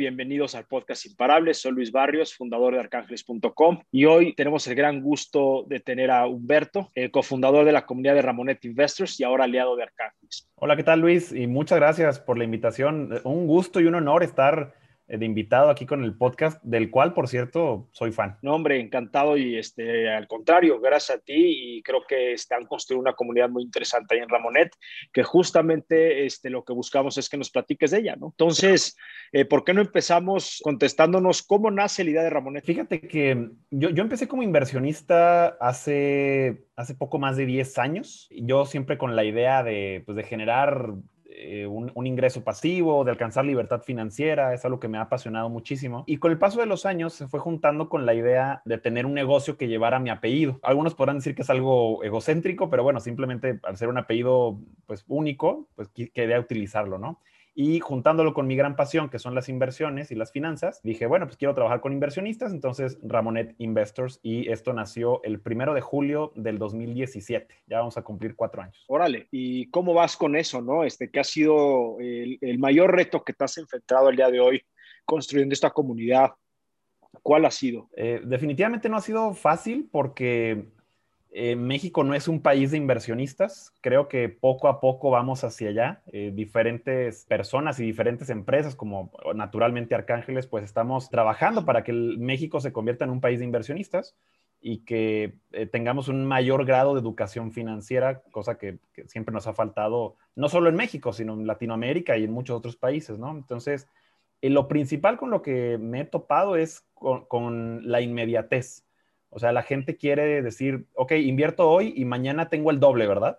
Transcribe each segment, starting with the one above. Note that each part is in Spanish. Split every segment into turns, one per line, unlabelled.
Bienvenidos al podcast Imparables. Soy Luis Barrios, fundador de arcángeles.com y hoy tenemos el gran gusto de tener a Humberto, el cofundador de la comunidad de Ramonet Investors y ahora aliado de Arcángeles.
Hola, ¿qué tal Luis? Y muchas gracias por la invitación. Un gusto y un honor estar eh, de invitado aquí con el podcast, del cual, por cierto, soy fan.
No, hombre, encantado y este, al contrario, gracias a ti y creo que están construyendo una comunidad muy interesante ahí en Ramonet, que justamente este, lo que buscamos es que nos platiques de ella, ¿no? Entonces, eh, ¿por qué no empezamos contestándonos cómo nace la idea de Ramonet?
Fíjate que yo, yo empecé como inversionista hace, hace poco más de 10 años, yo siempre con la idea de, pues, de generar eh, un, ingreso pasivo, de alcanzar libertad financiera, es algo que me ha apasionado muchísimo. Y con el paso de los años se fue juntando con la idea de tener un negocio que llevara mi apellido. Algunos podrán decir que es algo egocéntrico, pero bueno, simplemente al ser un apellido pues único, pues quería utilizarlo, ¿no? Y juntándolo con mi gran pasión, que son las inversiones y las finanzas, dije, bueno, pues quiero trabajar con inversionistas, entonces Ramonet Investors, y esto nació el primero de julio del 2017. Ya vamos a cumplir cuatro años.
Órale, ¿y cómo vas con eso, no? Este, ¿Qué ha sido el, el mayor reto que te has enfrentado el día de hoy construyendo esta comunidad? ¿Cuál ha sido?
Eh, definitivamente no ha sido fácil porque eh, México no es un país de inversionistas. Creo que poco a poco vamos hacia allá. Eh, diferentes personas y diferentes empresas, como naturalmente Arcángeles, pues estamos trabajando para que México se convierta en un país de inversionistas y que eh, tengamos un mayor grado de educación financiera, cosa que, siempre nos ha faltado, no solo en México, sino en Latinoamérica y en muchos otros países, ¿no? Entonces, lo principal con lo que me he topado es con la inmediatez. O sea, la gente quiere decir, ok, invierto hoy y mañana tengo el doble, ¿verdad?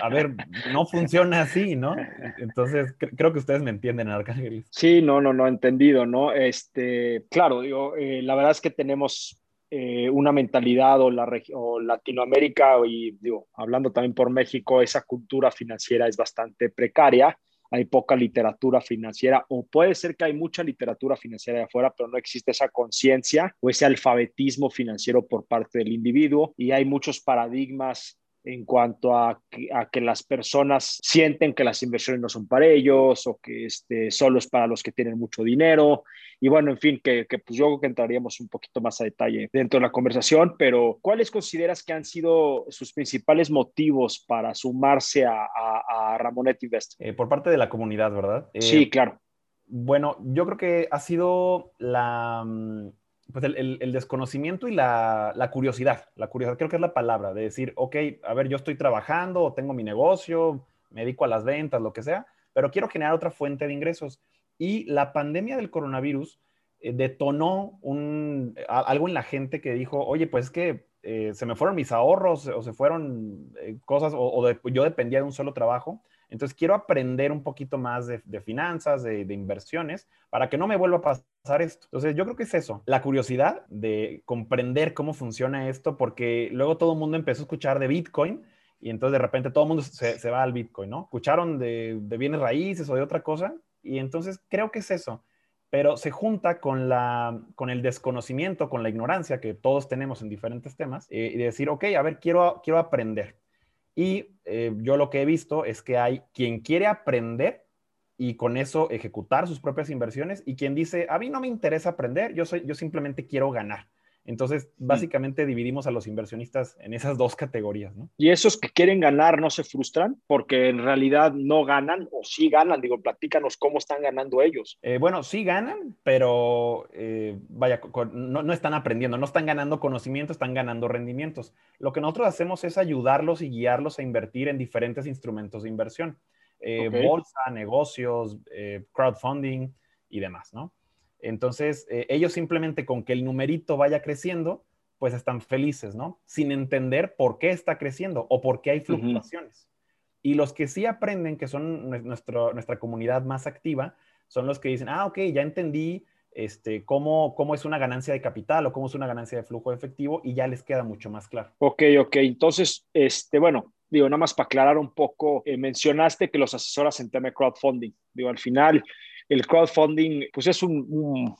A ver, no funciona así, ¿no? Entonces, creo que ustedes me entienden, Arcángel.
Sí, no, no, no, entendido, ¿no? Este, claro, digo, eh, la verdad es que tenemos eh, una mentalidad o, la o Latinoamérica y, digo, hablando también por México, esa cultura financiera es bastante precaria hay poca literatura financiera o puede ser que hay mucha literatura financiera de afuera, pero no existe esa conciencia o ese alfabetismo financiero por parte del individuo y hay muchos paradigmas en cuanto a que, a que, las personas sienten que las inversiones no son para ellos o que este, solo es para los que tienen mucho dinero. Y bueno, en fin, que, que pues yo creo que entraríamos un poquito más a detalle dentro de la conversación, pero ¿cuáles consideras que han sido sus principales motivos para sumarse a, a, a Ramonet Invest?
Eh, por parte de la comunidad, ¿verdad? Eh,
sí, claro.
Bueno, yo creo que ha sido la pues el, desconocimiento y la, curiosidad, la curiosidad creo que es la palabra, de decir, ok, a ver, yo estoy trabajando tengo mi negocio, me dedico a las ventas, lo que sea, pero quiero generar otra fuente de ingresos. Y la pandemia del coronavirus eh, detonó algo en la gente que dijo, oye, pues es que eh, se me fueron mis ahorros o se fueron eh, cosas, o, yo dependía de un solo trabajo. Entonces quiero aprender un poquito más de, de finanzas, de, de, inversiones, para que no me vuelva a pasar esto. Entonces yo creo que es eso, la curiosidad de comprender cómo funciona esto, porque luego todo el mundo empezó a escuchar de Bitcoin y entonces de repente todo el mundo se, se va al Bitcoin, ¿no? Escucharon de, de, bienes raíces o de otra cosa y entonces creo que es eso. Pero se junta con, la, con el desconocimiento, con la ignorancia que todos tenemos en diferentes temas, eh, y decir, ok, a ver, quiero, quiero aprender. Y eh, yo lo que he visto es que hay quien quiere aprender y con eso ejecutar sus propias inversiones y quien dice, a mí no me interesa aprender, yo, soy, yo simplemente quiero ganar. Entonces, básicamente dividimos a los inversionistas en esas dos categorías, ¿no?
Y esos que quieren ganar no se frustran porque en realidad no ganan o sí ganan. Digo, platícanos cómo están ganando ellos.
Eh, bueno, sí ganan, pero eh, vaya, no, no, están aprendiendo, no están ganando conocimiento, están ganando rendimientos. Lo que nosotros hacemos es ayudarlos y guiarlos a invertir en diferentes instrumentos de inversión. Eh, okay. Bolsa, negocios, crowdfunding y demás, ¿no? Entonces, eh, ellos simplemente con que el numerito vaya creciendo, pues están felices, ¿no? Sin entender por qué está creciendo o por qué hay fluctuaciones. Uh -huh. Y los que sí aprenden, que son nuestro, nuestra comunidad más activa, son los que dicen, ah, ok, ya entendí este, cómo, cómo es una ganancia de capital o cómo es una ganancia de flujo de efectivo y ya les queda mucho más claro.
Ok, ok. Entonces, este, bueno, digo, nada más para aclarar un poco, eh, mencionaste que los asesoras en tema de crowdfunding. Digo, al final, el crowdfunding, pues es un, un,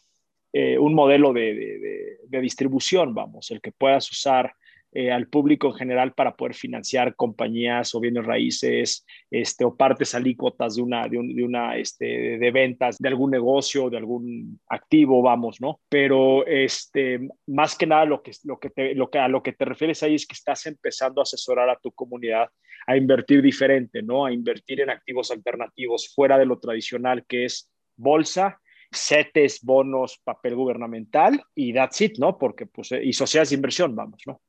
eh, un modelo de, de, de, distribución, vamos, el que puedas usar eh, al público en general para poder financiar compañías o bienes raíces este, o partes alícuotas de una, de, un, de una este, de ventas de algún negocio, de algún activo, vamos, ¿no? Pero este, más que nada lo que, lo que te, lo que, a lo que te refieres ahí es que estás empezando a asesorar a tu comunidad a invertir diferente, ¿no? A invertir en activos alternativos fuera de lo tradicional que es bolsa CETES, bonos, papel gubernamental y that's it, ¿no? Porque, pues, y sociedades de inversión, vamos, ¿no?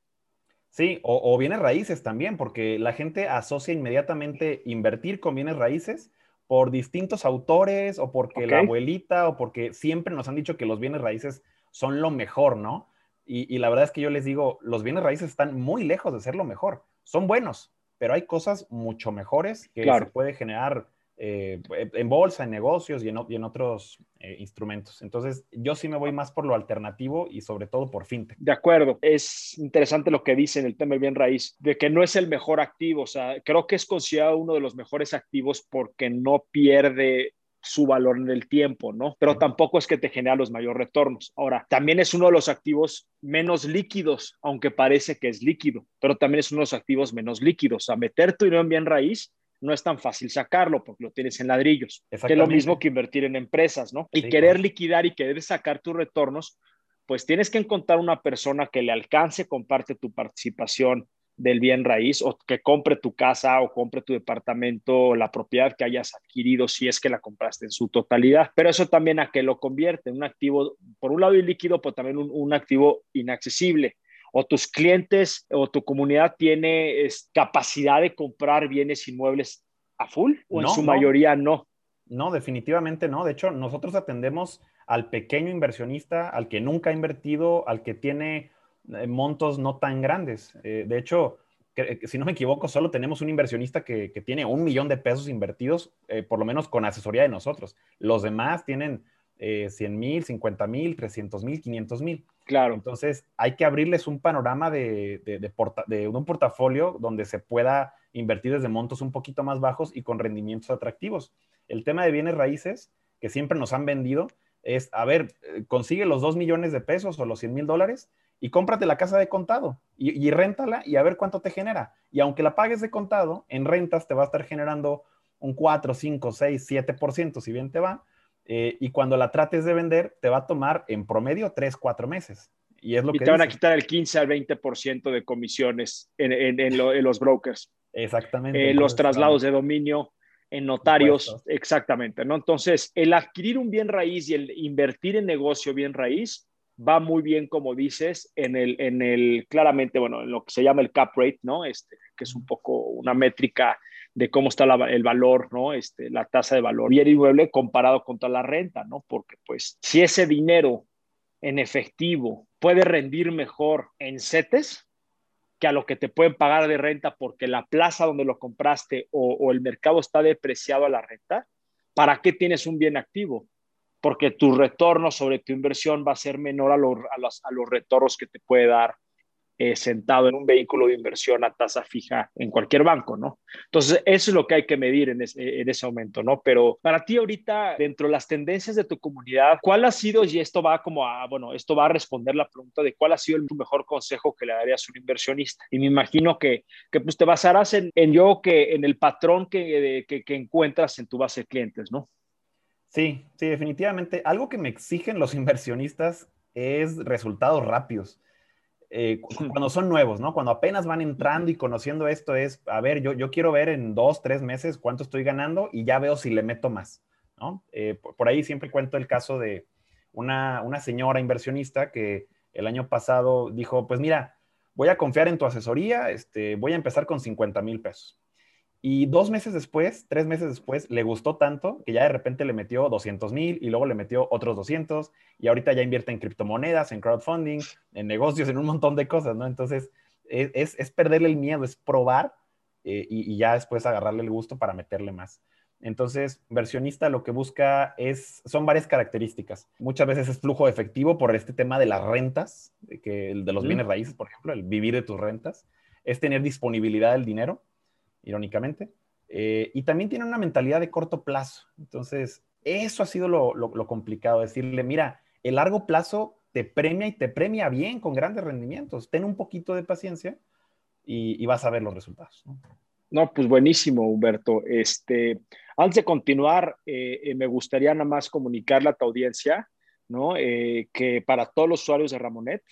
Sí, o, o, bienes raíces también, porque la gente asocia inmediatamente invertir con bienes raíces por distintos autores o porque okay. la abuelita o porque siempre nos han dicho que los bienes raíces son lo mejor, ¿no? Y, y, la verdad es que yo les digo, los bienes raíces están muy lejos de ser lo mejor. Son buenos, pero hay cosas mucho mejores que claro. se puede generar eh, en bolsa, en negocios y en, y en otros eh, instrumentos. Entonces, yo sí me voy más por lo alternativo y sobre todo por fintech.
De acuerdo. Es interesante lo que dice en el tema del bien raíz, de que no es el mejor activo. O sea, creo que es considerado uno de los mejores activos porque no pierde su valor en el tiempo, ¿no? Pero tampoco es que te genera los mayores retornos. Ahora, también es uno de los activos menos líquidos, aunque parece que es líquido, pero también es uno de los activos menos líquidos. O sea, meter tu dinero en bien raíz no es tan fácil sacarlo porque lo tienes en ladrillos, que es lo mismo que invertir en empresas, ¿no? Y sí, querer claro. liquidar y querer sacar tus retornos, pues tienes que encontrar una persona que le alcance, comparte tu participación del bien raíz o que compre tu casa o compre tu departamento o la propiedad que hayas adquirido si es que la compraste en su totalidad. Pero eso también a que lo convierte en un activo, por un lado ilíquido, pero también un, un activo inaccesible o tus clientes o tu comunidad tiene es, capacidad de comprar bienes inmuebles a full o no, en su no. mayoría no.
No, definitivamente no. De hecho, nosotros atendemos al pequeño inversionista, al que nunca ha invertido, al que tiene eh, montos no tan grandes. Eh, de hecho, que, que, si no me equivoco, solo tenemos un inversionista que, que tiene un millón de pesos invertidos, eh, por lo menos con asesoría de nosotros. Los demás tienen 100 mil, 50 mil, 300 mil, 500 mil.
Claro.
Entonces, hay que abrirles un panorama de, de, de, un portafolio donde se pueda invertir desde montos un poquito más bajos y con rendimientos atractivos. El tema de bienes raíces, que siempre nos han vendido, es, a ver, eh, consigue los 2 millones de pesos o los 100 mil dólares y cómprate la casa de contado y, y réntala y a ver cuánto te genera. Y aunque la pagues de contado, en rentas te va a estar generando un 4, 5, 6, 7%, si bien te va, eh, y cuando la trates de vender, te va a tomar en promedio 3, 4 meses. Y es lo
y
que
te van a quitar el 15 al 20% de comisiones en, en, en, lo, en, los brokers.
Exactamente.
Eh, los traslados de dominio en notarios, Impuestos. exactamente, ¿no? Entonces, el adquirir un bien raíz y el invertir en negocio bien raíz va muy bien, como dices, en el, en el, claramente, bueno, en lo que se llama el cap rate, ¿no? Este, que es un poco una métrica de cómo está el valor, ¿no? Este, la tasa de valor bien inmueble comparado contra la renta, ¿no? Porque pues si ese dinero en efectivo puede rendir mejor en CETES que a lo que te pueden pagar de renta porque la plaza donde lo compraste o, el mercado está depreciado a la renta, ¿para qué tienes un bien activo? Porque tu retorno sobre tu inversión va a ser menor a, a, los, a los retornos que te puede dar eh, sentado en un vehículo de inversión a tasa fija en cualquier banco, ¿no? Entonces, eso es lo que hay que medir en, ese, en ese momento, ¿no? Pero para ti ahorita, dentro de las tendencias de tu comunidad, ¿cuál ha sido, y esto va como a, bueno, esto va a responder la pregunta de cuál ha sido el mejor consejo que le darías a un inversionista? Y me imagino que, que pues te basarás en, en yo, que en el patrón que, que, que encuentras en tu base de clientes, ¿no?
Sí, sí, definitivamente. Algo que me exigen los inversionistas es resultados rápidos eh, cuando son nuevos, ¿no? Cuando apenas van entrando y conociendo esto es, a ver, yo, yo quiero ver en dos, tres meses cuánto estoy ganando y ya veo si le meto más, ¿no? Eh, por, por, ahí siempre cuento el caso de una, una señora inversionista que el año pasado dijo, pues mira, voy a confiar en tu asesoría, este, voy a empezar con 50 mil pesos. Y dos meses después, tres meses después, le gustó tanto que ya de repente le metió 200 mil y luego le metió otros 200 y ahorita ya invierte en criptomonedas, en crowdfunding, en negocios, en un montón de cosas, ¿no? Entonces, es, es, es perderle el miedo, es probar eh, y, y, ya después agarrarle el gusto para meterle más. Entonces, inversionista lo que busca es, son varias características. Muchas veces es flujo efectivo por este tema de las rentas, de, que, de los bienes raíces, por ejemplo, el vivir de tus rentas. Es tener disponibilidad del dinero, irónicamente. Eh, y también tiene una mentalidad de corto plazo. Entonces, eso ha sido lo, complicado, decirle, mira, el largo plazo te premia y te premia bien con grandes rendimientos. Ten un poquito de paciencia y, vas a ver los resultados. ¿no?
Pues buenísimo, Humberto. Este, antes de continuar, eh, eh, me gustaría nada más comunicarle a tu audiencia, ¿no? Que para todos los usuarios de Ramonet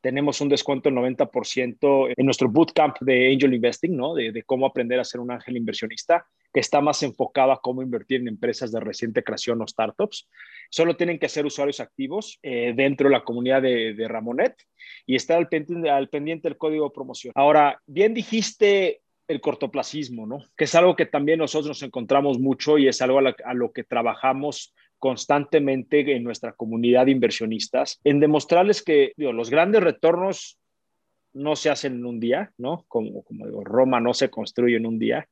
tenemos un descuento del 90% en nuestro bootcamp de Angel Investing, ¿no? De, cómo aprender a ser un ángel inversionista, que está más enfocado a cómo invertir en empresas de reciente creación o startups. Solo tienen que ser usuarios activos dentro de la comunidad de, de Ramonet y estar al pendiente, al pendiente del código de promoción. Ahora, bien dijiste el cortoplacismo, ¿no? Que es algo que también nosotros nos encontramos mucho y es algo a, lo que trabajamos constantemente en nuestra comunidad de inversionistas, en demostrarles que los grandes retornos no se hacen en un día, ¿no? Como, como digo, Roma no se construye en un día.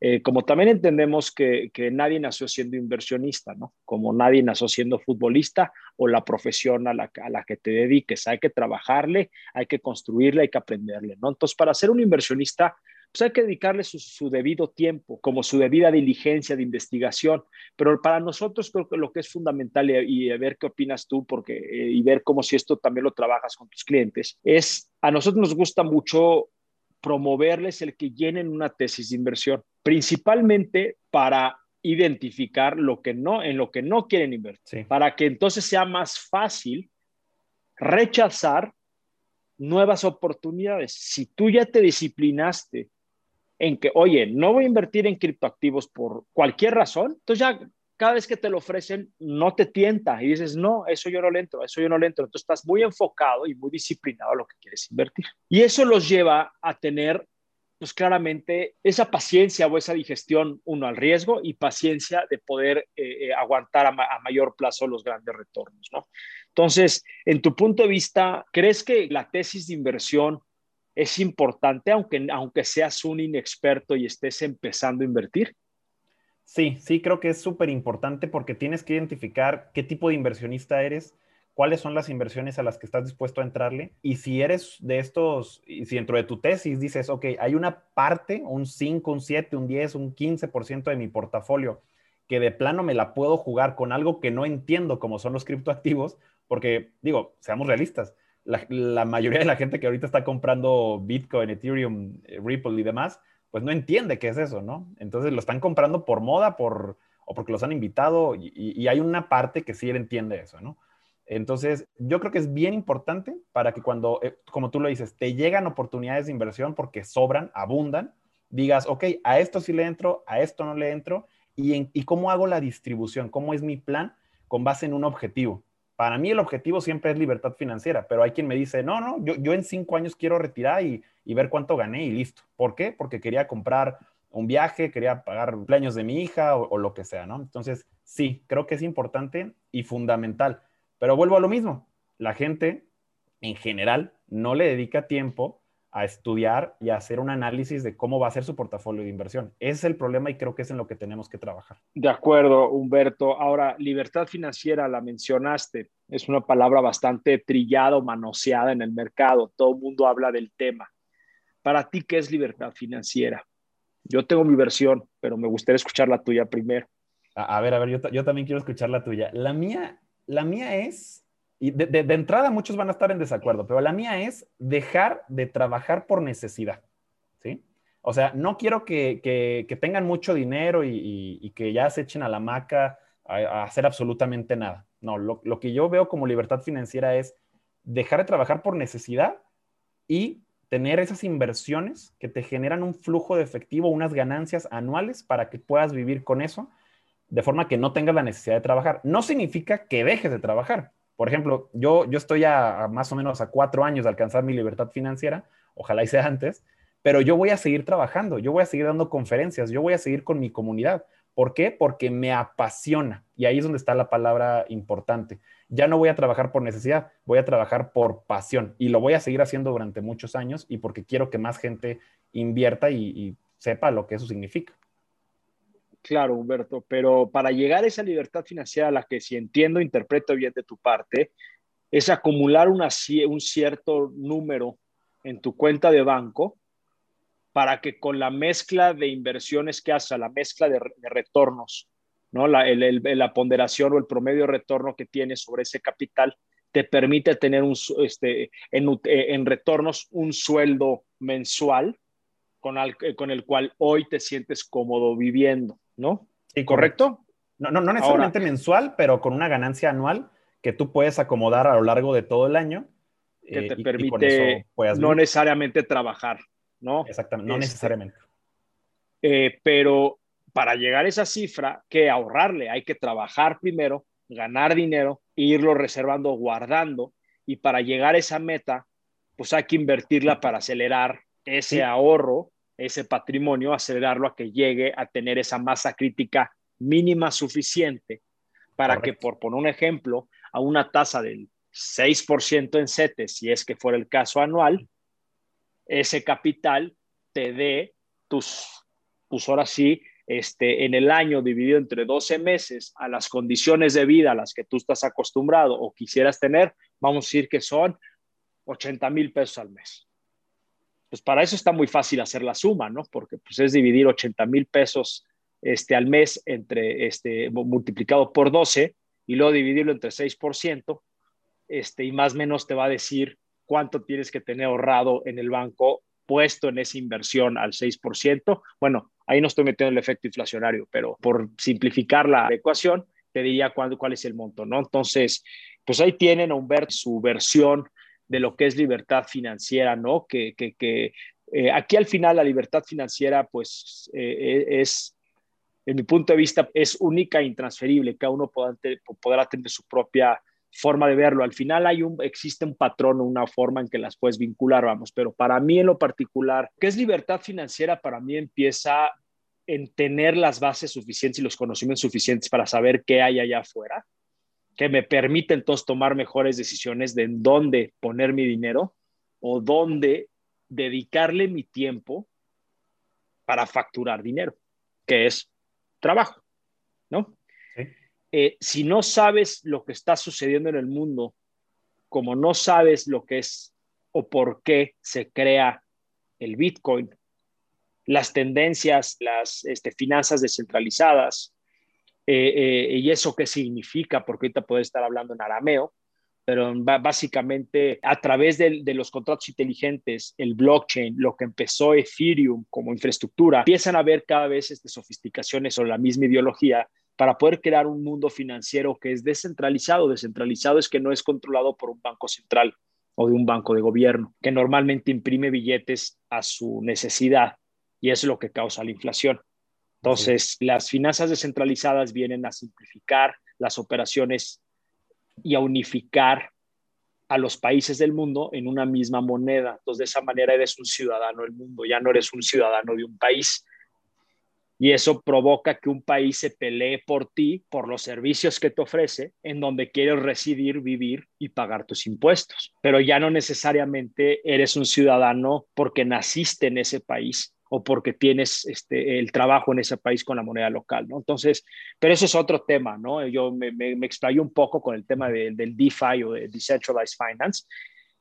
Eh, como también entendemos que, que, nadie nació siendo inversionista, ¿no? Como nadie nació siendo futbolista o la profesión a la, a la que te dediques. Hay que trabajarle, hay que construirle, hay que aprenderle, ¿no? Entonces, para ser un inversionista, pues hay que dedicarle su, debido tiempo, como su debida diligencia de investigación. Pero para nosotros creo que lo que es fundamental y, a ver qué opinas tú, porque eh, y ver cómo si esto también lo trabajas con tus clientes, es a nosotros nos gusta mucho promoverles el que llenen una tesis de inversión, principalmente para identificar lo que no en lo que no quieren invertir, para que entonces sea más fácil rechazar nuevas oportunidades. Si tú ya te disciplinaste en que, oye, no voy a invertir en criptoactivos por cualquier razón, entonces ya cada vez que te lo ofrecen, no te tienta y dices, no, eso yo no le entro, eso yo no le entro. Entonces estás muy enfocado y muy disciplinado a lo que quieres invertir. Y eso los lleva a tener, pues claramente, esa paciencia o esa digestión, uno, al riesgo y paciencia de poder eh, eh, aguantar a, a, mayor plazo los grandes retornos, ¿no? Entonces, en tu punto de vista, ¿crees que la tesis de inversión es importante, aunque, aunque seas un inexperto y estés empezando a invertir?
Sí, sí, creo que es súper importante porque tienes que identificar qué tipo de inversionista eres, cuáles son las inversiones a las que estás dispuesto a entrarle. Y si eres de estos, y si dentro de tu tesis dices, ok, hay una parte, un 5, un 7, un 10, un 15% de mi portafolio que de plano me la puedo jugar con algo que no entiendo como son los criptoactivos, porque digo, seamos realistas, la, mayoría de la gente que ahorita está comprando Bitcoin, Ethereum, eh, Ripple y demás, pues no entiende qué es eso, ¿no? Entonces lo están comprando por moda, por, o porque los han invitado y, hay una parte que sí entiende eso, ¿no? Entonces, yo creo que es bien importante para que cuando, eh, como tú lo dices, te llegan oportunidades de inversión porque sobran, abundan, digas, ok, a esto sí le entro, a esto no le entro, y, en, y cómo hago la distribución, cómo es mi plan con base en un objetivo. Para mí el objetivo siempre es libertad financiera, pero hay quien me dice, no, no, yo, yo en cinco años quiero retirar y, y, ver cuánto gané y listo. ¿Por qué? Porque quería comprar un viaje, quería pagar cumpleaños de mi hija o, o lo que sea, ¿no? Entonces, sí, creo que es importante y fundamental. Pero vuelvo a lo mismo, la gente en general no le dedica tiempo a estudiar y a hacer un análisis de cómo va a ser su portafolio de inversión. Ese es el problema y creo que es en lo que tenemos que trabajar.
De acuerdo, Humberto. Ahora, libertad financiera, la mencionaste, es una palabra bastante trillada o manoseada en el mercado. Todo el mundo habla del tema. Para ti, ¿qué es libertad financiera? Yo tengo mi versión, pero me gustaría escuchar la tuya primero.
A, ver, a ver, yo, yo también quiero escuchar la tuya. La mía, la mía es y de, entrada muchos van a estar en desacuerdo, pero la mía es dejar de trabajar por necesidad, ¿sí? O sea, no quiero que, tengan mucho dinero y, que ya se echen a la maca a, hacer absolutamente nada. No, lo, lo, que yo veo como libertad financiera es dejar de trabajar por necesidad y tener esas inversiones que te generan un flujo de efectivo, unas ganancias anuales para que puedas vivir con eso, de forma que no tengas la necesidad de trabajar. No significa que dejes de trabajar, por ejemplo, yo, yo estoy a, más o menos a cuatro años de alcanzar mi libertad financiera, ojalá y sea antes, pero yo voy a seguir trabajando, yo voy a seguir dando conferencias, yo voy a seguir con mi comunidad. ¿Por qué? Porque me apasiona. Y ahí es donde está la palabra importante. Ya no voy a trabajar por necesidad, voy a trabajar por pasión. Y lo voy a seguir haciendo durante muchos años y porque quiero que más gente invierta y, y sepa lo que eso significa.
Claro, Humberto, pero para llegar a esa libertad financiera, la que si entiendo, interpreto bien de tu parte, es acumular un cierto número en tu cuenta de banco para que con la mezcla de inversiones que haces, la mezcla de, retornos, ¿no? La, ponderación o el promedio de retorno que tienes sobre ese capital, te permite tener este, en, en retornos un sueldo mensual con, con, el cual hoy te sientes cómodo viviendo, ¿no?
Sí,
¿Correcto?
No, no, no necesariamente mensual, pero con una ganancia anual que tú puedes acomodar a lo largo de todo el año.
Que eh, te permite no necesariamente trabajar, ¿no?
Exactamente, no este, necesariamente.
Eh, pero para llegar a esa cifra, que ahorrarle, hay que trabajar primero, ganar dinero, irlo reservando, guardando, y para llegar a esa meta, pues hay que invertirla para acelerar ese ahorro, ese patrimonio, acelerarlo a que llegue a tener esa masa crítica mínima suficiente para que, por poner un ejemplo, a una tasa del 6% en CETES, si es que fuera el caso anual, ese capital te dé tus, pues ahora sí, este, en el año dividido entre 12 meses a las condiciones de vida a las que tú estás acostumbrado o quisieras tener, vamos a decir que son 80 mil pesos al mes. Pues para eso está muy fácil hacer la suma, ¿no? Porque pues es dividir 80 mil pesos este, al mes entre, este, multiplicado por 12 y luego dividirlo entre 6%, este, y más o menos te va a decir cuánto tienes que tener ahorrado en el banco puesto en esa inversión al 6%. Bueno, ahí no estoy metiendo el efecto inflacionario, pero por simplificar la ecuación, te diría cuál, es el monto, ¿no? Entonces, pues ahí tienen a Humberto su versión de lo que es libertad financiera, ¿no? Que, que, que eh, aquí al final la libertad financiera, pues, eh, es en mi punto de vista, es única e intransferible. Cada uno podrá, tener su propia forma de verlo. Al final hay un, existe un patrón o una forma en que las puedes vincular, vamos, pero para mí en lo particular, ¿qué es libertad financiera? Para mí empieza en tener las bases suficientes y los conocimientos suficientes para saber qué hay allá afuera, que me permite entonces tomar mejores decisiones de en dónde poner mi dinero o dónde dedicarle mi tiempo para facturar dinero, que es trabajo, ¿no? Eh, si no sabes lo que está sucediendo en el mundo, como no sabes lo que es o por qué se crea el Bitcoin, las tendencias, las este, finanzas descentralizadas, eh, eh, y eso qué significa, porque ahorita puede estar hablando en arameo, pero básicamente a través de, los contratos inteligentes, el blockchain, lo que empezó Ethereum como infraestructura, empiezan a haber cada vez este, sofisticaciones o la misma ideología para poder crear un mundo financiero que es descentralizado. Descentralizado es que no es controlado por un banco central o de un banco de gobierno, que normalmente imprime billetes a su necesidad y es lo que causa la inflación. Entonces, las finanzas descentralizadas vienen a simplificar las operaciones y a unificar a los países del mundo en una misma moneda. Entonces, de esa manera eres un ciudadano del mundo, ya no eres un ciudadano de un país. Y eso provoca que un país se pelee por ti, por los servicios que te ofrece, en donde quieres residir, vivir y pagar tus impuestos. Pero ya no necesariamente eres un ciudadano porque naciste en ese país o porque tienes este, el trabajo en ese país con la moneda local, ¿no? Entonces, pero eso es otro tema, ¿no? Yo me, me, un poco con el tema del DeFi o de Decentralized Finance,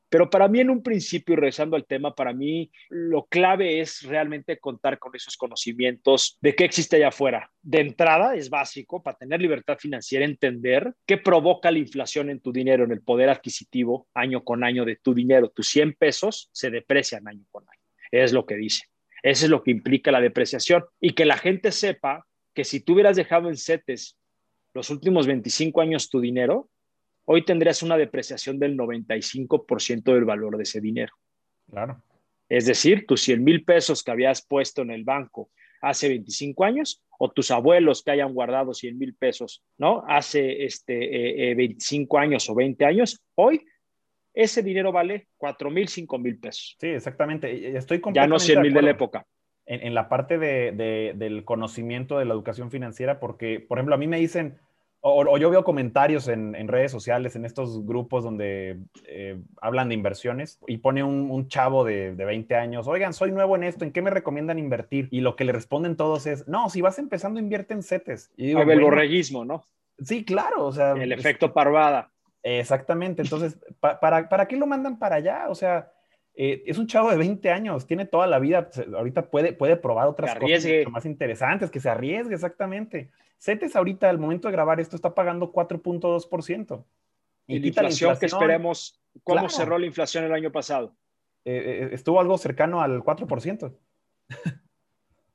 pero para mí en un principio, y regresando al tema, para mí lo clave es realmente contar con esos conocimientos de qué existe allá afuera. De entrada es básico para tener libertad financiera, entender qué provoca la inflación en tu dinero, en el poder adquisitivo año con año de tu dinero. Tus 100 pesos se deprecian año con año. Es lo que dice. Eso es lo que implica la depreciación. Y que la gente sepa que si tú hubieras dejado en CETES los últimos 25 años tu dinero, hoy tendrías una depreciación del 95% del valor de ese dinero.
Claro.
Es decir, tus 100 mil pesos que habías puesto en el banco hace 25 años o tus abuelos que hayan guardado 100 mil pesos, ¿no? Hace este, 25 eh, eh, años o 20 años, hoy ese dinero vale 4 mil, 5 mil pesos.
Sí, exactamente. Estoy
Ya no 100 mil de, la época.
En, la parte de, del conocimiento de la educación financiera, porque, por ejemplo, a mí me dicen, O, o yo veo comentarios en, en, redes sociales, en estos grupos donde eh, hablan de inversiones y pone un, un chavo de, de, 20 años, oigan, soy nuevo en esto, ¿en qué me recomiendan invertir? Y lo que le responden todos es, no, si vas empezando, invierte en CETES. Y
digo, el bueno, borreguismo, ¿no?
Sí, claro, o sea.
El efecto parvada.
Exactamente, entonces, pa, para, ¿para qué lo mandan para allá? O sea, eh, es un chavo de 20 años, tiene toda la vida, ahorita puede, puede probar otras cosas más interesantes, que se arriesgue, exactamente. CETES ahorita, al momento de grabar esto, está pagando 4.2%.
Y, y la inflación, que esperemos, ¿cómo claro. cerró la inflación el año pasado?
Eh, estuvo algo cercano al 4%.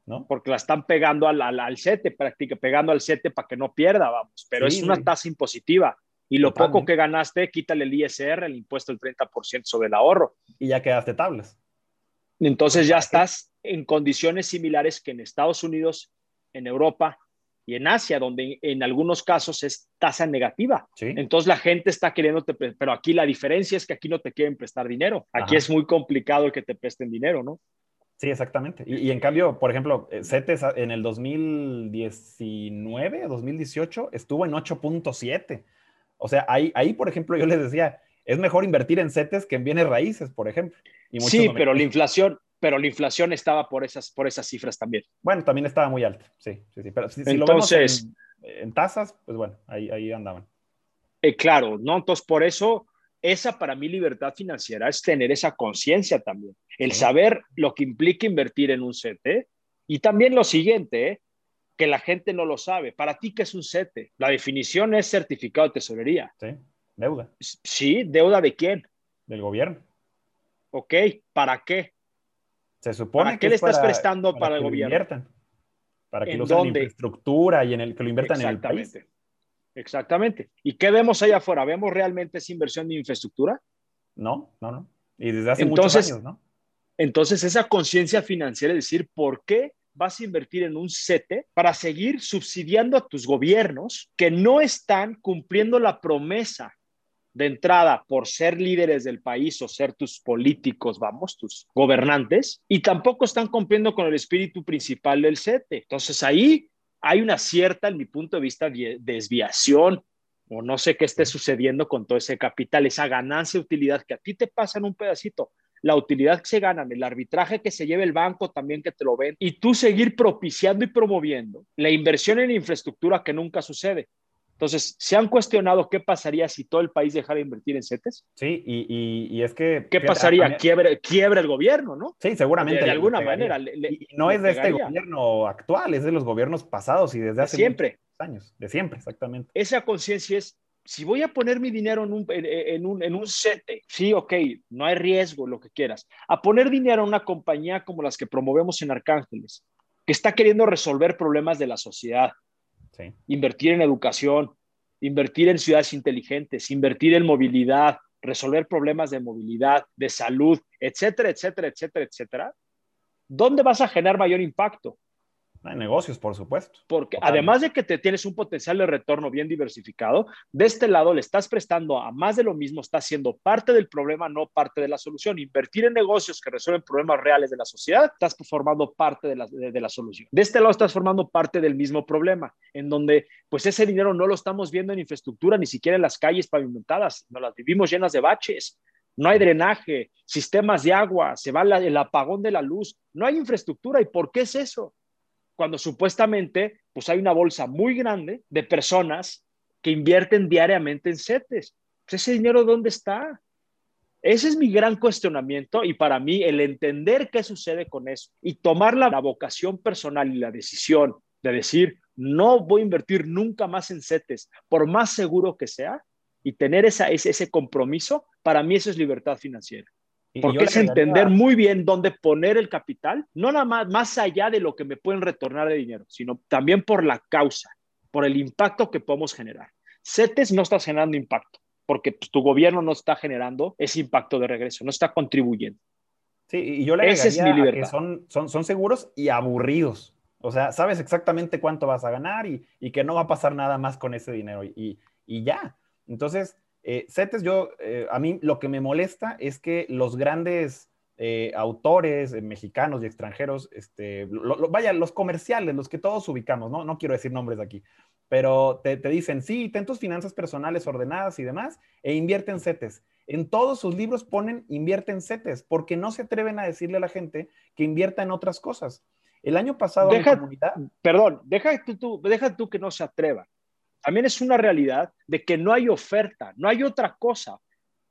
¿No?
Porque la están pegando al, al, al CETE, prácticamente pegando al CETE para que no pierda, vamos, pero sí, es una sí. tasa impositiva. Y lo Totalmente. poco que ganaste, quítale el ISR, el impuesto del 30% sobre el ahorro.
Y ya quedaste tablas.
Entonces ya estás en condiciones similares que en Estados Unidos, en Europa y en Asia, donde en algunos casos es tasa negativa.
Sí.
Entonces la gente está queriéndote, pero aquí la diferencia es que aquí no te quieren prestar dinero. Aquí Ajá. es muy complicado que te presten dinero, ¿no?
Sí, exactamente. Y, y, en cambio, por ejemplo, CETES en el 2019, 2018 estuvo en 8.7. O sea, ahí, ahí, por ejemplo, yo les decía, es mejor invertir en CETES que en bienes raíces, por ejemplo.
sí, no pero la inflación, pero la inflación estaba por esas, por esas cifras también.
Bueno, también estaba muy alta, sí, sí, sí. Pero si, si
Entonces,
lo vemos en, en, tasas, pues bueno, ahí, ahí andaban.
Eh, claro, ¿no? Entonces, por eso, esa para mí libertad financiera es tener esa conciencia también, el saber lo que implica invertir en un CETE y también lo siguiente, ¿eh? Que la gente no lo sabe. Para ti, ¿qué es un CETE? La definición es certificado de tesorería.
Sí, deuda.
Sí, deuda de quién?
Del gobierno.
Ok, ¿para qué?
Se supone
¿Para qué
que
le estás
para,
prestando para,
para
el gobierno?
Inviertan, para que
¿En
lo usen
dónde?
en infraestructura y en el que lo inviertan en el país.
Exactamente. ¿Y qué vemos allá afuera? ¿Vemos realmente esa inversión de infraestructura?
No, no, no. Y desde hace
entonces,
muchos años, ¿no?
Entonces, esa conciencia financiera es decir, ¿por qué vas a invertir en un CETE para seguir subsidiando a tus gobiernos que no están cumpliendo la promesa de entrada por ser líderes del país o ser tus políticos, vamos, tus gobernantes, y tampoco están cumpliendo con el espíritu principal del CETE. Entonces ahí hay una cierta, en mi punto de vista, desviación o no sé qué esté sucediendo con todo ese capital, esa ganancia, utilidad que a ti te pasa en un pedacito, la utilidad que se ganan, el arbitraje que se lleve el banco también que te lo ven, y tú seguir propiciando y promoviendo la inversión en infraestructura que nunca sucede. Entonces, ¿se han cuestionado qué pasaría si todo el país dejara de invertir en CETES?
Sí, y, y, y es que...
¿Qué pasaría? A, quiebre, quiebre el gobierno, ¿no?
Sí, seguramente.
De, de alguna manera. Le, le,
y no es de este gobierno actual, es de los gobiernos pasados y desde hace
siempre.
años. De siempre, exactamente.
Esa conciencia es, si voy a poner mi dinero en un, en, un, en un CETE, sí, ok, no hay riesgo, lo que quieras. A poner dinero en una compañía como las que promovemos en Arcángeles, que está queriendo resolver problemas de la sociedad,
Sí.
Invertir en educación, invertir en ciudades inteligentes, invertir en movilidad, resolver problemas de movilidad, de salud, etcétera, etcétera, etcétera, etcétera. ¿Dónde vas a generar mayor impacto?
En negocios, por supuesto.
Porque Totalmente. además de que te tienes un potencial de retorno bien diversificado, de este lado le estás prestando a más de lo mismo, estás siendo parte del problema, no parte de la solución. Invertir en negocios que resuelven problemas reales de la sociedad, estás formando parte de la, de, de la solución. De este lado estás formando parte del mismo problema, en donde pues ese dinero no lo estamos viendo en infraestructura, ni siquiera en las calles pavimentadas, no las vivimos llenas de baches, no hay drenaje, sistemas de agua, se va la, el apagón de la luz, no hay infraestructura. ¿Y por qué es eso? Cuando supuestamente pues hay una bolsa muy grande de personas que invierten diariamente en CETES. Pues ese dinero dónde está? Ese es mi gran cuestionamiento y para mí el entender qué sucede con eso y tomar la, vocación personal y la decisión de decir, no voy a invertir nunca más en CETES, por más seguro que sea, y tener esa, ese, ese compromiso, para mí eso es libertad financiera. Porque es entender muy bien dónde poner el capital, no nada más, más allá de lo que me pueden retornar de dinero, sino también por la causa, por el impacto que podemos generar. CETES no está generando impacto, porque pues, tu gobierno no está generando ese impacto de regreso, no está contribuyendo.
Sí, y yo le
Esa es mi libertad.
que son, son, son seguros y aburridos. O sea, sabes exactamente cuánto vas a ganar y, y que no va a pasar nada más con ese dinero y, y ya. Entonces, eh, CETES, yo, eh, a mí lo que me molesta es que los grandes eh, autores eh, mexicanos y extranjeros, este, lo, lo, vaya, los comerciales, los que todos ubicamos, ¿no? No quiero decir nombres aquí, pero te, te, dicen, sí, ten tus finanzas personales ordenadas y demás, e invierte en CETES. En todos sus libros ponen invierte en CETES, porque no se atreven a decirle a la gente que invierta en otras cosas. El año pasado,
deja, comunidad... Perdón, deja tú, deja tú que no se atreva. También es una realidad de que no hay oferta, no hay otra cosa.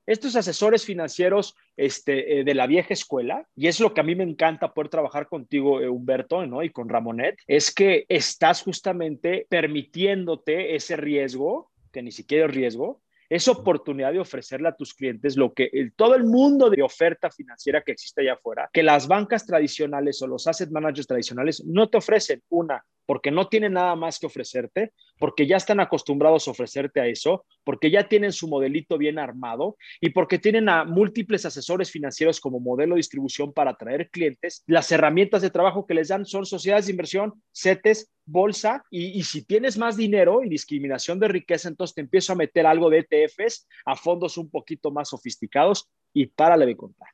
Estos asesores financieros este, eh, de la vieja escuela, y es lo que a mí me encanta poder trabajar contigo, eh, Humberto, ¿no? y con Ramonet, es que estás justamente permitiéndote ese riesgo, que ni siquiera es riesgo, esa oportunidad de ofrecerle a tus clientes lo que todo el mundo de oferta financiera que existe allá afuera, que las bancas tradicionales o los asset managers tradicionales no te ofrecen. Una, porque no tienen nada más que ofrecerte, porque ya están acostumbrados a ofrecerte a eso, porque ya tienen su modelito bien armado y porque tienen a múltiples asesores financieros como modelo de distribución para atraer clientes. Las herramientas de trabajo que les dan son sociedades de inversión, CETES, bolsa y, si tienes más dinero y discriminación de riqueza, entonces te empiezo a meter algo de ETFs a fondos un poquito más sofisticados y párale de contar.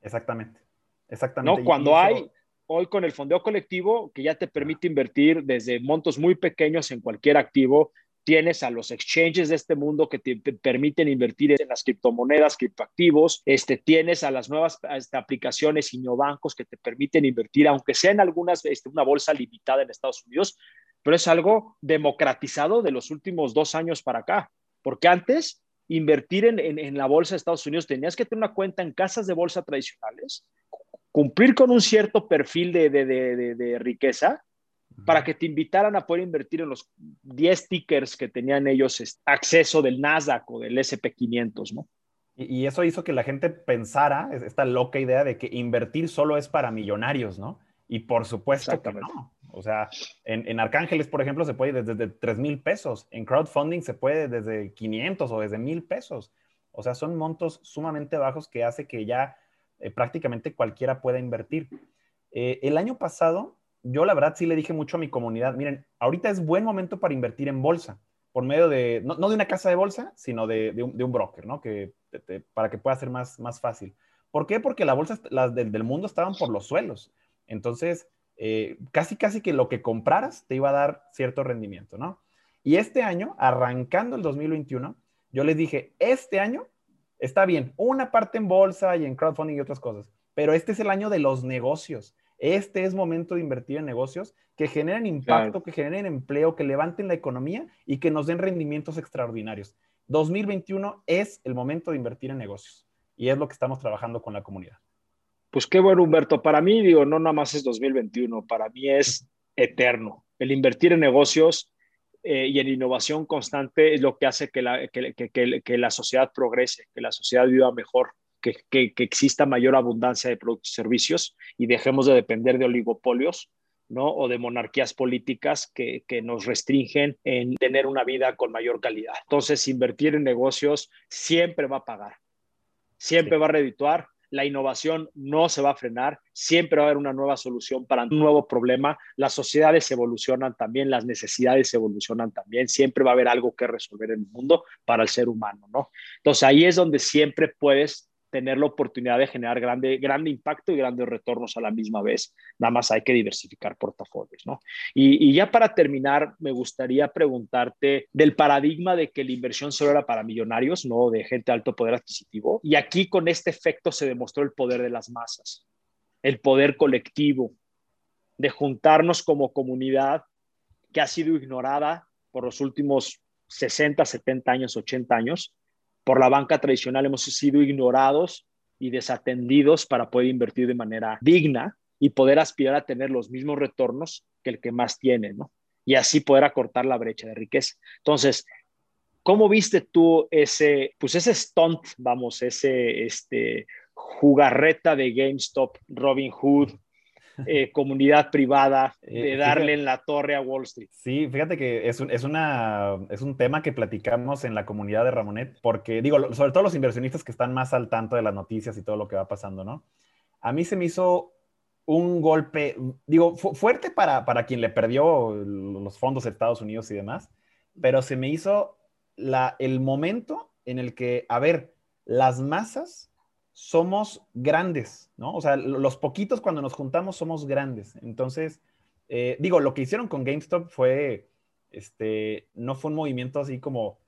Exactamente. Exactamente.
No, cuando hay hoy con el fondeo colectivo que ya te permite invertir desde montos muy pequeños en cualquier activo. Tienes a los exchanges de este mundo que te permiten invertir en las criptomonedas, criptoactivos. Este, tienes a las nuevas aplicaciones y neobancos que te permiten invertir, aunque sea en algunas, este, una bolsa limitada en Estados Unidos, pero es algo democratizado de los últimos dos años para acá. Porque antes invertir en, en, en, la bolsa de Estados Unidos, tenías que tener una cuenta en casas de bolsa tradicionales, cumplir con un cierto perfil de, de, de, de, riqueza para que te invitaran a poder invertir en los 10 tickers que tenían ellos acceso del Nasdaq o del SP500, ¿no?
Y, y eso hizo que la gente pensara, esta loca idea de que invertir solo es para millonarios, ¿no? Y por supuesto que no. O sea, en, en, Arcángeles, por ejemplo, se puede desde, desde 3 mil pesos. En crowdfunding se puede desde 500 o desde mil pesos. O sea, son montos sumamente bajos que hace que ya eh, prácticamente cualquiera pueda invertir. Eh, el año pasado, yo la verdad sí le dije mucho a mi comunidad, miren, ahorita es buen momento para invertir en bolsa, por medio de, no, de una casa de bolsa, sino de, un, broker, ¿no? Que, para que pueda ser más, más fácil. ¿Por qué? Porque las bolsas las del, del mundo estaban por los suelos. Entonces, eh, casi, casi que lo que compraras te iba a dar cierto rendimiento, ¿no? Y este año, arrancando el 2021, yo les dije, este año Está bien, una parte en bolsa y en crowdfunding y otras cosas, pero este es el año de los negocios. Este es momento de invertir en negocios que generen impacto, que generen empleo, que levanten la economía y que nos den rendimientos extraordinarios. 2021 es el momento de invertir en negocios y es lo que estamos trabajando con la comunidad.
Pues qué bueno, Humberto. Para mí, digo, no nada más es 2021, para mí es eterno. El invertir en negocios eh, y en innovación constante es lo que hace que la, que, que, que la sociedad progrese, que la sociedad viva mejor, que, exista mayor abundancia de productos y servicios y dejemos de depender de oligopolios. ¿no? o de monarquías políticas que, nos restringen en tener una vida con mayor calidad. Entonces, invertir en negocios siempre va a pagar, siempre va a redituar la innovación no se va a frenar, siempre va a haber una nueva solución para un nuevo problema, las sociedades evolucionan también, las necesidades evolucionan también, siempre va a haber algo que resolver en el mundo para el ser humano, ¿no? Entonces ahí es donde siempre puedes tener la oportunidad de generar grande, grande impacto y grandes retornos a la misma vez. Nada más hay que diversificar portafolios, ¿no? Y, ya para terminar, me gustaría preguntarte del paradigma de que la inversión solo era para millonarios, no de gente de alto poder adquisitivo. Y aquí con este efecto se demostró el poder de las masas, el poder colectivo, de juntarnos como comunidad que ha sido ignorada por los últimos 60, 70 años, 80 años, por la banca tradicional hemos sido ignorados y desatendidos para poder invertir de manera digna y poder aspirar a tener los mismos retornos que el que más tiene, ¿no? Y así poder acortar la brecha de riqueza. Entonces, ¿cómo viste tú ese, pues ese stunt, vamos, ese, este, jugarreta de GameStop, Robin Hood, eh, comunidad privada, eh, de darle en la torre a Wall Street.
Sí, fíjate que es un, es, una, es un tema que platicamos en la comunidad de Ramonet, porque digo, sobre todo los inversionistas que están más al tanto de las noticias y todo lo que va pasando, ¿no? A mí se me hizo un golpe, digo, fuerte para, para quien le perdió los fondos de Estados Unidos y demás, pero se me hizo la, el momento en el que, a ver, las masas somos grandes, ¿no? O sea, los poquitos cuando nos juntamos somos grandes. Entonces, eh, digo, lo que hicieron con GameStop fue este, no fue un movimiento así como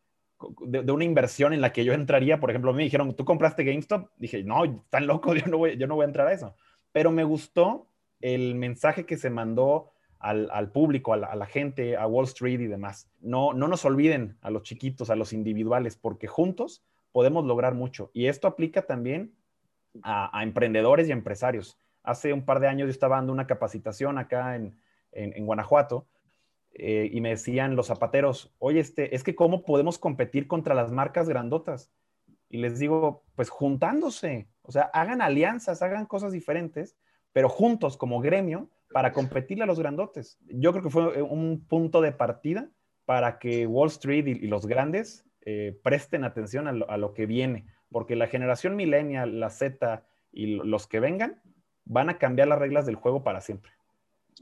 de, de, una inversión en la que yo entraría. Por ejemplo, me dijeron, ¿tú compraste GameStop? Dije, no, están locos, yo no voy, yo no voy a entrar a eso. Pero me gustó el mensaje que se mandó al, al público, a la, a la, gente, a Wall Street y demás. No, no nos olviden a los chiquitos, a los individuales, porque juntos podemos lograr mucho. Y esto aplica también a, emprendedores y empresarios. Hace un par de años yo estaba dando una capacitación acá en, en, Guanajuato eh, y me decían los zapateros, oye, este, es que cómo podemos competir contra las marcas grandotas. Y les digo, pues juntándose, o sea, hagan alianzas, hagan cosas diferentes, pero juntos como gremio para competirle a los grandotes. Yo creo que fue un punto de partida para que Wall Street y, y los grandes eh, presten atención a lo, a lo, que viene, porque la generación millennial, la Z y los que vengan van a cambiar las reglas del juego para siempre.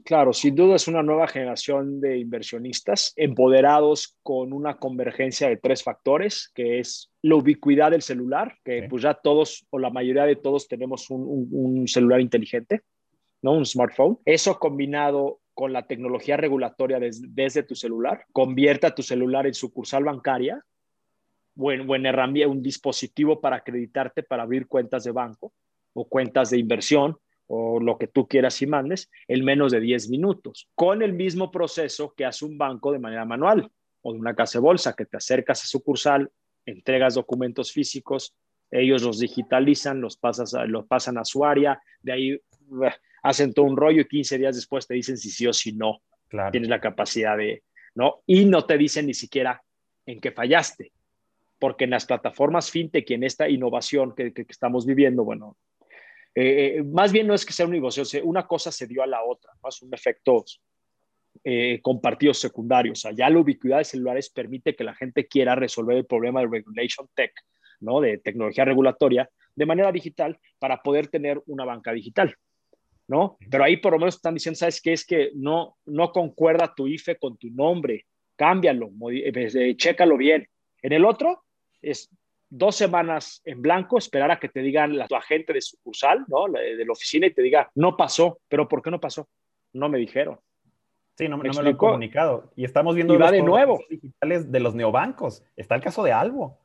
Claro, sin duda es una nueva generación de inversionistas empoderados con una convergencia de tres factores, que es la ubicuidad del celular, que sí. pues ya todos o la mayoría de todos tenemos un, un, un, celular inteligente, ¿no? Un smartphone. Eso combinado con la tecnología regulatoria desde, desde tu celular, convierte a tu celular en sucursal bancaria o en, o en herramienta, un dispositivo para acreditarte para abrir cuentas de banco o cuentas de inversión o lo que tú quieras y mandes en menos de 10 minutos, con el mismo proceso que hace un banco de manera manual o de una casa de bolsa, que te acercas a sucursal, entregas documentos físicos, ellos los digitalizan, los, pasas, los pasan a su área, de ahí hacen todo un rollo y 15 días después te dicen si sí o si no. Claro. Tienes la capacidad de, ¿no? Y no te dicen ni siquiera en qué fallaste, porque en las plataformas fintech y en esta innovación que, que, que estamos viviendo, bueno, eh, más bien no es que sea un negocio, una cosa se dio a la otra, ¿no? es un efecto eh, compartido secundario. O sea, ya la ubicuidad de celulares permite que la gente quiera resolver el problema de regulation tech, ¿no? de tecnología regulatoria, de manera digital para poder tener una banca digital. ¿no? Pero ahí por lo menos están diciendo, ¿sabes qué? Es que no, no concuerda tu IFE con tu nombre, cámbialo, eh, chécalo bien. En el otro es dos semanas en blanco, esperar a que te digan la, tu agente de sucursal, ¿no? De la oficina y te diga, no pasó, pero ¿por qué no pasó? No me dijeron.
Sí, no, ¿Me, no me lo han comunicado. Y estamos viendo
y va de nuevo.
digitales de los neobancos. Está el caso de Albo,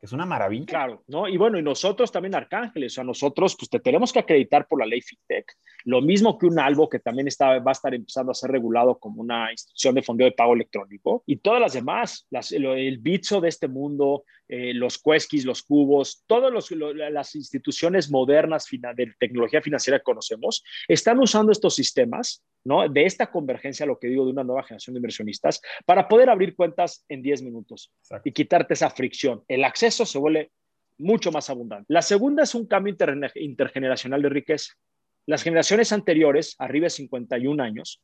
que es una maravilla.
Claro, ¿no? Y bueno, y nosotros también, Arcángeles, o sea, nosotros pues te tenemos que acreditar por la ley FinTech. Lo mismo que un Albo que también está, va a estar empezando a ser regulado como una institución de fondeo de pago electrónico. Y todas las demás, las, el, el Bitso de este mundo, eh, los Quesquis, los Cubos, todas lo, las instituciones modernas de tecnología financiera que conocemos, están usando estos sistemas, ¿no? De esta convergencia, lo que digo, de una nueva generación de inversionistas, para poder abrir cuentas en 10 minutos Exacto. y quitarte esa fricción. El acceso se vuelve mucho más abundante. La segunda es un cambio inter intergeneracional de riqueza. Las generaciones anteriores, arriba de 51 años,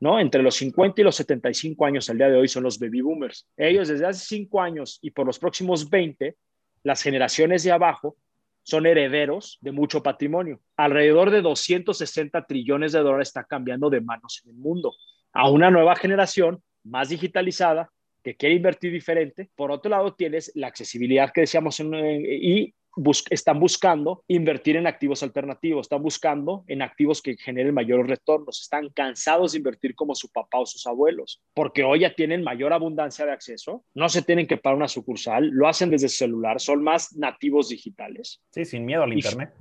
¿no? Entre los 50 y los 75 años al día de hoy son los baby boomers. Ellos desde hace 5 años y por los próximos 20, las generaciones de abajo son herederos de mucho patrimonio. Alrededor de 260 trillones de dólares está cambiando de manos en el mundo a una nueva generación más digitalizada que quiere invertir diferente. Por otro lado, tienes la accesibilidad que decíamos en, y bus están buscando invertir en activos alternativos, están buscando en activos que generen mayores retornos, están cansados de invertir como su papá o sus abuelos, porque hoy ya tienen mayor abundancia de acceso, no se tienen que pagar una sucursal, lo hacen desde el celular, son más nativos digitales.
Sí, sin miedo al Internet.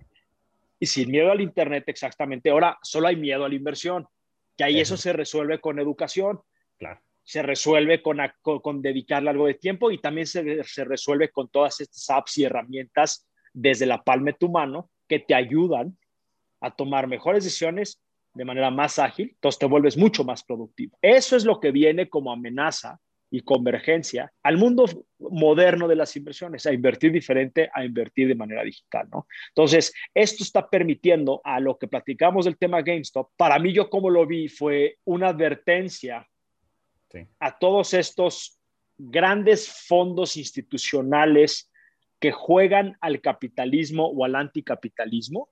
Y, y sin miedo al Internet, exactamente. Ahora, solo hay miedo a la inversión, que ahí eso, eso se resuelve con educación.
Claro
se resuelve con, con, dedicarle algo de tiempo y también se, se, resuelve con todas estas apps y herramientas desde la palma de tu mano que te ayudan a tomar mejores decisiones de manera más ágil, entonces te vuelves mucho más productivo. Eso es lo que viene como amenaza y convergencia al mundo moderno de las inversiones, a invertir diferente, a invertir de manera digital, ¿no? Entonces, esto está permitiendo a lo que platicamos del tema GameStop, para mí yo como lo vi fue una advertencia sí. a todos estos grandes fondos institucionales que juegan al capitalismo o al anticapitalismo,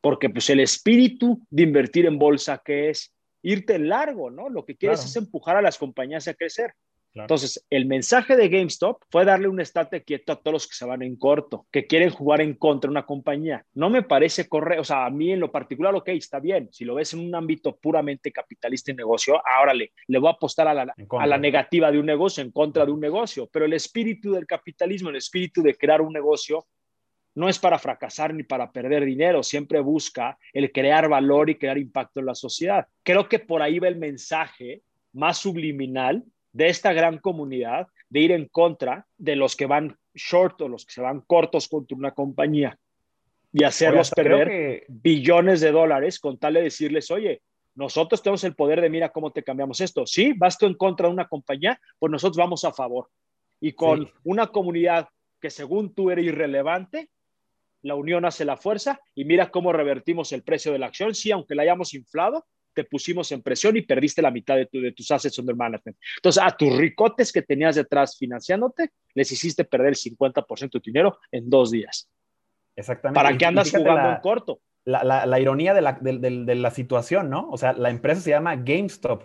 porque pues el espíritu de invertir en bolsa que es irte largo, ¿no? Lo que quieres claro. es empujar a las compañías a crecer. Entonces, el mensaje de GameStop fue darle un estate quieto a todos los que se van en corto, que quieren jugar en contra de una compañía. No me parece correcto, o sea, a mí en lo particular, ok, está bien. Si lo ves en un ámbito puramente capitalista y negocio, ahora le, le voy a apostar a la, a la negativa de un negocio, en contra de un negocio. Pero el espíritu del capitalismo, el espíritu de crear un negocio, no es para fracasar ni para perder dinero, siempre busca el crear valor y crear impacto en la sociedad. Creo que por ahí va el mensaje más subliminal de esta gran comunidad de ir en contra de los que van short o los que se van cortos contra una compañía y hacerlos perder billones de dólares con tal de decirles, oye, nosotros tenemos el poder de mira cómo te cambiamos esto. Sí, vas tú en contra de una compañía, pues nosotros vamos a favor. Y con una comunidad que según tú eres irrelevante, la unión hace la fuerza y mira cómo revertimos el precio de la acción. Sí, aunque la hayamos inflado, te pusimos en presión y perdiste la mitad de, de tus assets under management. Entonces, a tus ricotes que tenías detrás financiándote, les hiciste perder el 50% de tu dinero en dos días.
Exactamente.
¿Para qué andas jugando en corto?
La, ironía de la, de la situación, ¿no? O sea, la empresa se llama GameStop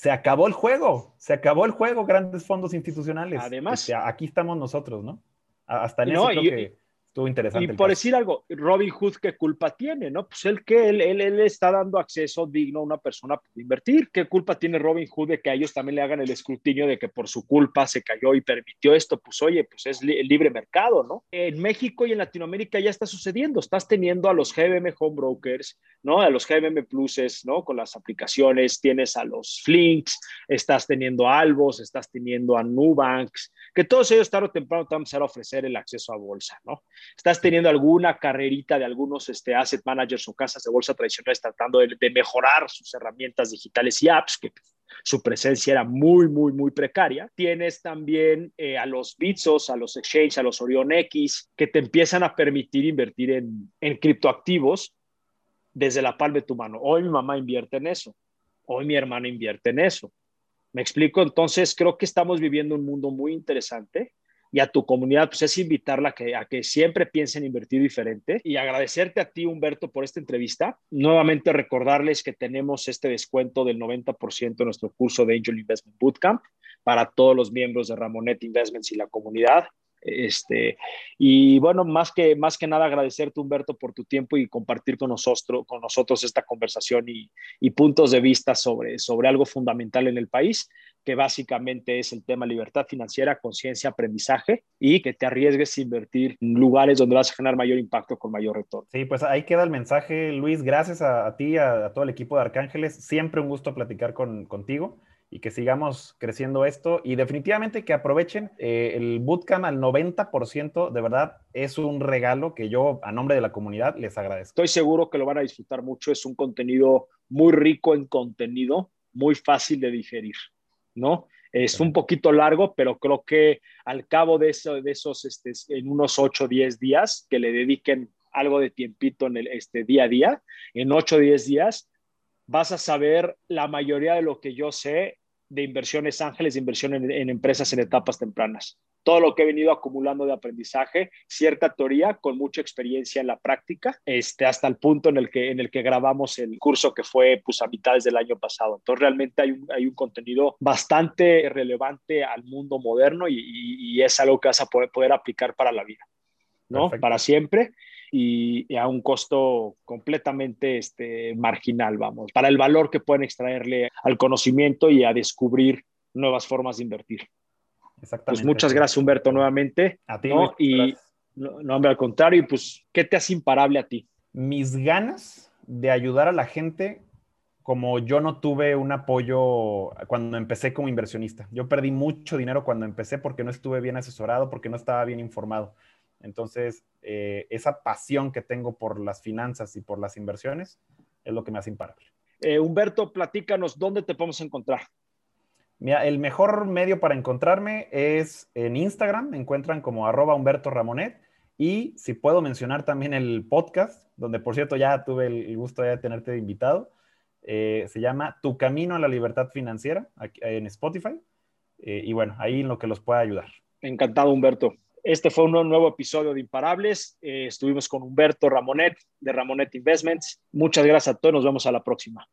se acabó el juego, se acabó el juego, grandes fondos institucionales.
Además,
aquí estamos nosotros, ¿no? Hasta en eso creo que Estuvo interesante.
Y por decir algo, Robin Hood, ¿qué culpa tiene? ¿no? Pues él que él, él, él, está dando acceso digno a una persona para invertir. ¿Qué culpa tiene Robin Hood de que a ellos también le hagan el escrutinio de que por su culpa se cayó y permitió esto? Pues oye, pues es el libre mercado, ¿no? En México y en Latinoamérica ya está sucediendo. Estás teniendo a los GBM Home Brokers, ¿no? A los GBM Pluses, ¿no? Con las aplicaciones, tienes a los Flinks, estás teniendo a Albos, estás teniendo a Nubanks, que todos ellos tarde o temprano te van a empezar a ofrecer el acceso a bolsa, ¿no? estás teniendo alguna carrerita de algunos este, asset managers o casas de bolsa tradicionales tratando de, mejorar sus herramientas digitales y apps, que su presencia era muy, muy, muy precaria. Tienes también eh, a los Bitsos, a los exchanges, a los Orion X, que te empiezan a permitir invertir en, en criptoactivos desde la palma de tu mano. Hoy mi mamá invierte en eso. Hoy mi hermano invierte en eso. ¿Me explico? Entonces, creo que estamos viviendo un mundo muy interesante y a tu comunidad, pues es invitarla a que, siempre piensen invertir diferente y agradecerte a ti, Humberto, por esta entrevista. Nuevamente recordarles que tenemos este descuento del 90% en nuestro curso de Angel Investment Bootcamp para todos los miembros de Ramonet Investments y la comunidad. Este, y bueno, más que, más que nada agradecerte, Humberto, por tu tiempo y compartir con nosotros, con nosotros esta conversación y, puntos de vista sobre, sobre algo fundamental en el país que básicamente es el tema libertad financiera, conciencia, aprendizaje y que te arriesgues a invertir en lugares donde vas a generar mayor impacto con mayor retorno.
Sí, pues ahí queda el mensaje, Luis. Gracias a, ti, a, a, todo el equipo de Arcángeles. Siempre un gusto platicar con, contigo y que sigamos creciendo esto y definitivamente que aprovechen eh, el bootcamp al 90%, de verdad es un regalo que yo a nombre de la comunidad les agradezco.
Estoy seguro que lo van a disfrutar mucho, es un contenido muy rico en contenido, muy fácil de digerir. ¿no? Es un poquito largo, pero creo que al cabo de, eso, de esos, este, en unos 8 o 10 días, que le dediquen algo de tiempito en el este, día a día, en 8 o 10 días, vas a saber la mayoría de lo que yo sé de inversiones ángeles, de inversión en empresas en etapas tempranas todo lo que he venido acumulando de aprendizaje, cierta teoría con mucha experiencia en la práctica, este, hasta el punto en el que, en el que grabamos el curso que fue pues, a mitades del año pasado. Entonces realmente hay un, hay un contenido bastante relevante al mundo moderno y, y, es algo que vas a poder, poder aplicar para la vida, ¿no? Para siempre. Y, y, a un costo completamente este, marginal, vamos, para el valor que pueden extraerle al conocimiento y a descubrir nuevas formas de invertir. Pues muchas gracias, Humberto, nuevamente.
A ti.
¿no? Y no, al contrario, pues, ¿qué te hace imparable a ti?
Mis ganas de ayudar a la gente como yo no tuve un apoyo cuando empecé como inversionista. Yo perdí mucho dinero cuando empecé porque no estuve bien asesorado, porque no estaba bien informado. Entonces, eh, esa pasión que tengo por las finanzas y por las inversiones es lo que me hace imparable.
Eh, Humberto, platícanos, ¿dónde te podemos encontrar?
Mira, el mejor medio para encontrarme es en Instagram, me encuentran como arroba Humberto Ramonet. Y si puedo mencionar también el podcast, donde por cierto ya tuve el gusto de tenerte invitado, eh, se llama Tu Camino a la Libertad Financiera en Spotify. Eh, y bueno, ahí en lo que los pueda ayudar.
Encantado, Humberto. Este fue un nuevo episodio de Imparables. Eh, estuvimos con Humberto Ramonet de Ramonet Investments. Muchas gracias a todos. Nos vemos a la próxima.